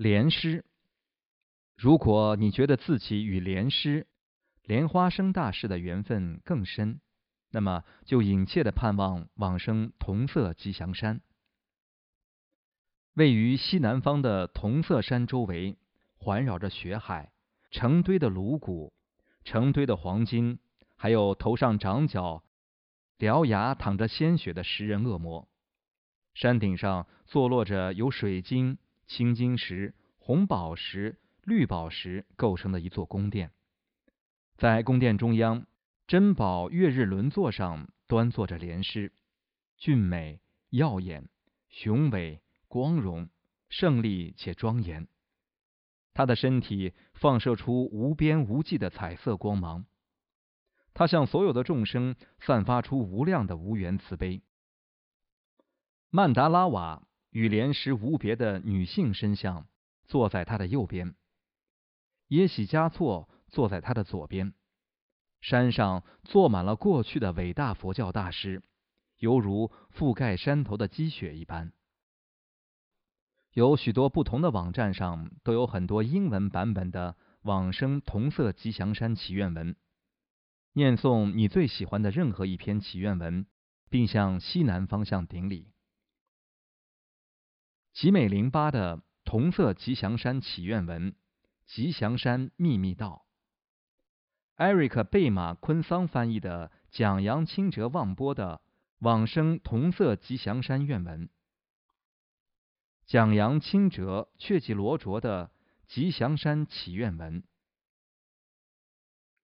莲师，如果你觉得自己与莲师莲花生大师的缘分更深，那么就殷切的盼望往生同色吉祥山。位于西南方的同色山周围，环绕着雪海，成堆的颅骨，成堆的黄金，还有头上长角、獠牙淌着鲜血的食人恶魔。山顶上坐落着由水晶。青金石、红宝石、绿宝石构成的一座宫殿，在宫殿中央，珍宝月日轮座上端坐着莲师，俊美、耀眼、雄伟、光荣、胜利且庄严。他的身体放射出无边无际的彩色光芒，他向所有的众生散发出无量的无缘慈悲。曼达拉瓦。与莲师无别的女性身像坐在他的右边，耶喜加措坐在他的左边。山上坐满了过去的伟大佛教大师，犹如覆盖山头的积雪一般。有许多不同的网站上都有很多英文版本的往生同色吉祥山祈愿文，念诵你最喜欢的任何一篇祈愿文，并向西南方向顶礼。吉美零八的同色吉祥山祈愿文，吉祥山秘密道。艾瑞克贝马昆桑翻译的蒋扬清哲望波的往生同色吉祥山愿文。蒋扬清哲确吉罗卓的吉祥山祈愿文。